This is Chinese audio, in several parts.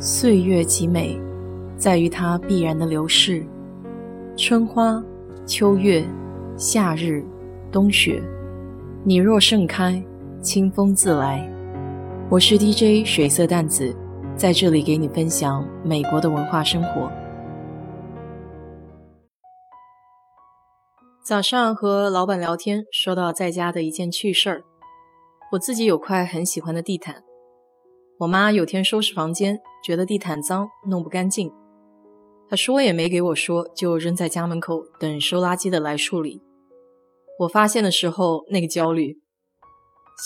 岁月极美，在于它必然的流逝。春花、秋月、夏日、冬雪，你若盛开，清风自来。我是 DJ 水色淡子，在这里给你分享美国的文化生活。早上和老板聊天，说到在家的一件趣事儿。我自己有块很喜欢的地毯。我妈有天收拾房间，觉得地毯脏，弄不干净。她说也没给我说，就扔在家门口，等收垃圾的来处理。我发现的时候，那个焦虑，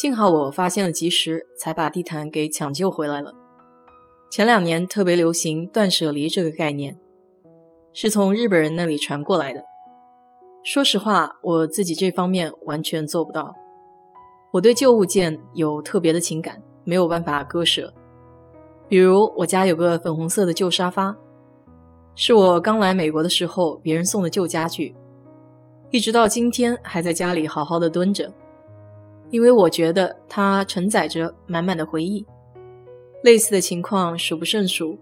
幸好我发现了及时，才把地毯给抢救回来了。前两年特别流行断舍离这个概念，是从日本人那里传过来的。说实话，我自己这方面完全做不到。我对旧物件有特别的情感。没有办法割舍，比如我家有个粉红色的旧沙发，是我刚来美国的时候别人送的旧家具，一直到今天还在家里好好的蹲着，因为我觉得它承载着满满的回忆。类似的情况数不胜数，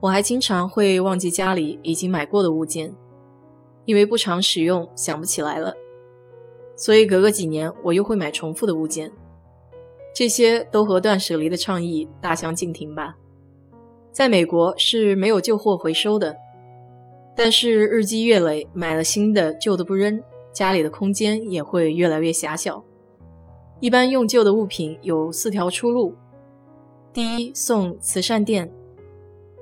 我还经常会忘记家里已经买过的物件，因为不常使用想不起来了，所以隔个几年我又会买重复的物件。这些都和断舍离的倡议大相径庭吧。在美国是没有旧货回收的，但是日积月累，买了新的，旧的不扔，家里的空间也会越来越狭小。一般用旧的物品有四条出路：第一，送慈善店，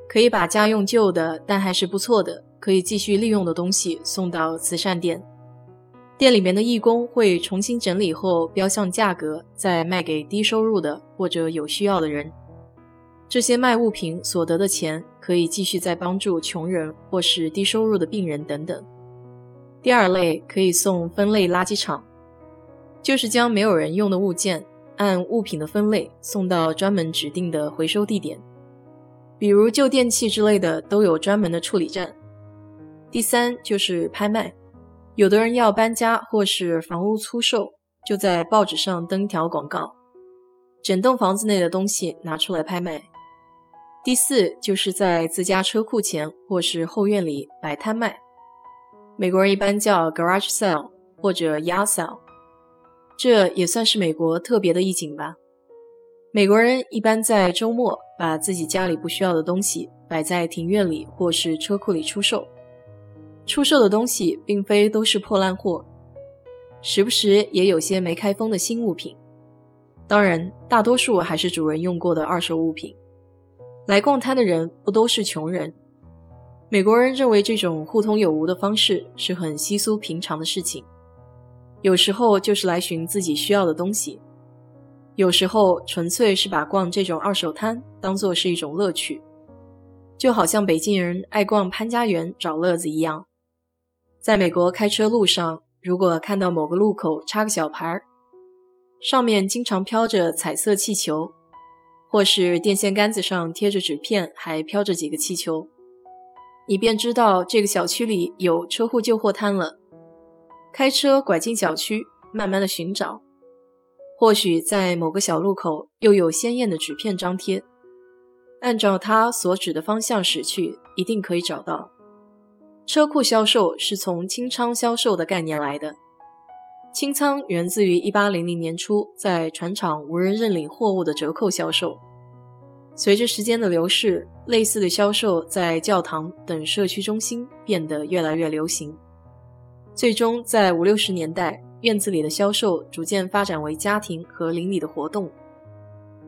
可以把家用旧的但还是不错的，可以继续利用的东西送到慈善店。店里面的义工会重新整理后标上价格，再卖给低收入的或者有需要的人。这些卖物品所得的钱可以继续再帮助穷人或是低收入的病人等等。第二类可以送分类垃圾场，就是将没有人用的物件按物品的分类送到专门指定的回收地点，比如旧电器之类的都有专门的处理站。第三就是拍卖。有的人要搬家或是房屋出售，就在报纸上登条广告，整栋房子内的东西拿出来拍卖。第四，就是在自家车库前或是后院里摆摊卖，美国人一般叫 garage sale 或者 yard sale，这也算是美国特别的一景吧。美国人一般在周末把自己家里不需要的东西摆在庭院里或是车库里出售。出售的东西并非都是破烂货，时不时也有些没开封的新物品。当然，大多数还是主人用过的二手物品。来逛摊的人不都是穷人。美国人认为这种互通有无的方式是很稀疏平常的事情。有时候就是来寻自己需要的东西，有时候纯粹是把逛这种二手摊当做是一种乐趣，就好像北京人爱逛潘家园找乐子一样。在美国开车路上，如果看到某个路口插个小牌儿，上面经常飘着彩色气球，或是电线杆子上贴着纸片，还飘着几个气球，你便知道这个小区里有车库旧货摊了。开车拐进小区，慢慢的寻找，或许在某个小路口又有鲜艳的纸片张贴，按照它所指的方向驶去，一定可以找到。车库销售是从清仓销售的概念来的，清仓源自于1800年初在船厂无人认领货物的折扣销售。随着时间的流逝，类似的销售在教堂等社区中心变得越来越流行。最终在五六十年代，院子里的销售逐渐发展为家庭和邻里的活动。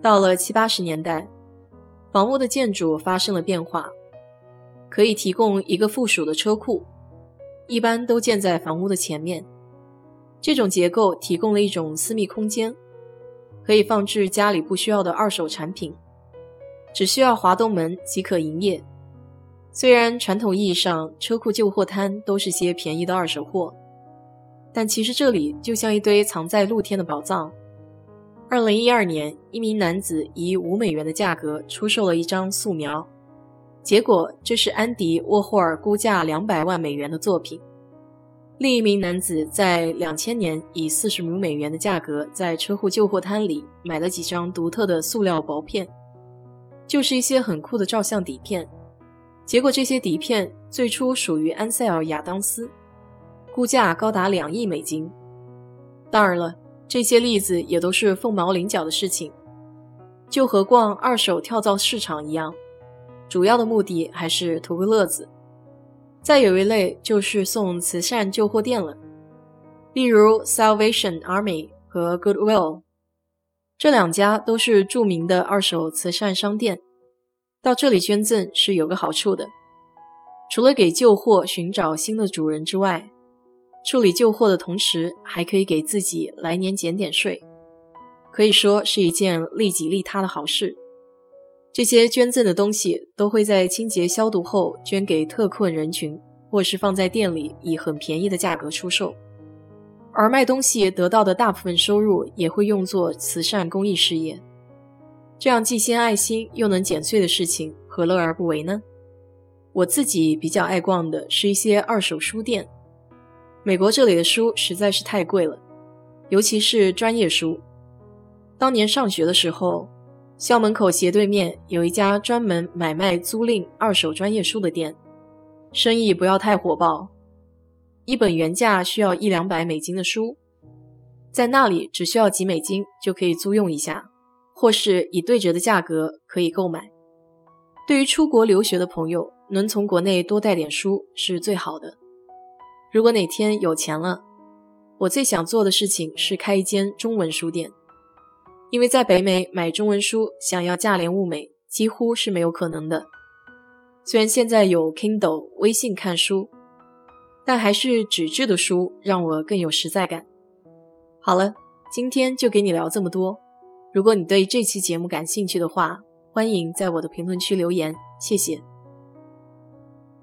到了七八十年代，房屋的建筑发生了变化。可以提供一个附属的车库，一般都建在房屋的前面。这种结构提供了一种私密空间，可以放置家里不需要的二手产品，只需要滑动门即可营业。虽然传统意义上车库旧货摊都是些便宜的二手货，但其实这里就像一堆藏在露天的宝藏。二零一二年，一名男子以五美元的价格出售了一张素描。结果，这是安迪沃霍尔估价两百万美元的作品。另一名男子在两千年以四十五美元的价格在车库旧货摊里买了几张独特的塑料薄片。就是一些很酷的照相底片。结果这些底片最初属于安塞尔·亚当斯，估价高达两亿美金。当然了，这些例子也都是凤毛麟角的事情，就和逛二手跳蚤市场一样，主要的目的还是图个乐子。再有一类就是送慈善旧货店了，例如 Salvation Army 和 Goodwill，这两家都是著名的二手慈善商店。到这里捐赠是有个好处的，除了给旧货寻找新的主人之外，处理旧货的同时还可以给自己来年减点税，可以说是一件利己利他的好事。这些捐赠的东西都会在清洁消毒后捐给特困人群，或是放在店里以很便宜的价格出售。而卖东西得到的大部分收入也会用作慈善公益事业。这样既献爱心又能减税的事情，何乐而不为呢？我自己比较爱逛的是一些二手书店。美国这里的书实在是太贵了，尤其是专业书。当年上学的时候。校门口斜对面有一家专门买卖租赁二手专业书的店，生意不要太火爆，一本原价需要一两百美金的书，在那里只需要几美金就可以租用一下，或是以对折的价格可以购买。对于出国留学的朋友，能从国内多带点书是最好的。如果哪天有钱了，我最想做的事情是开一间中文书店。因为在北美买中文书，想要价廉物美，几乎是没有可能的。虽然现在有 Kindle 微信看书，但还是纸质的书让我更有实在感。好了，今天就给你聊这么多。如果你对这期节目感兴趣的话，欢迎在我的评论区留言，谢谢。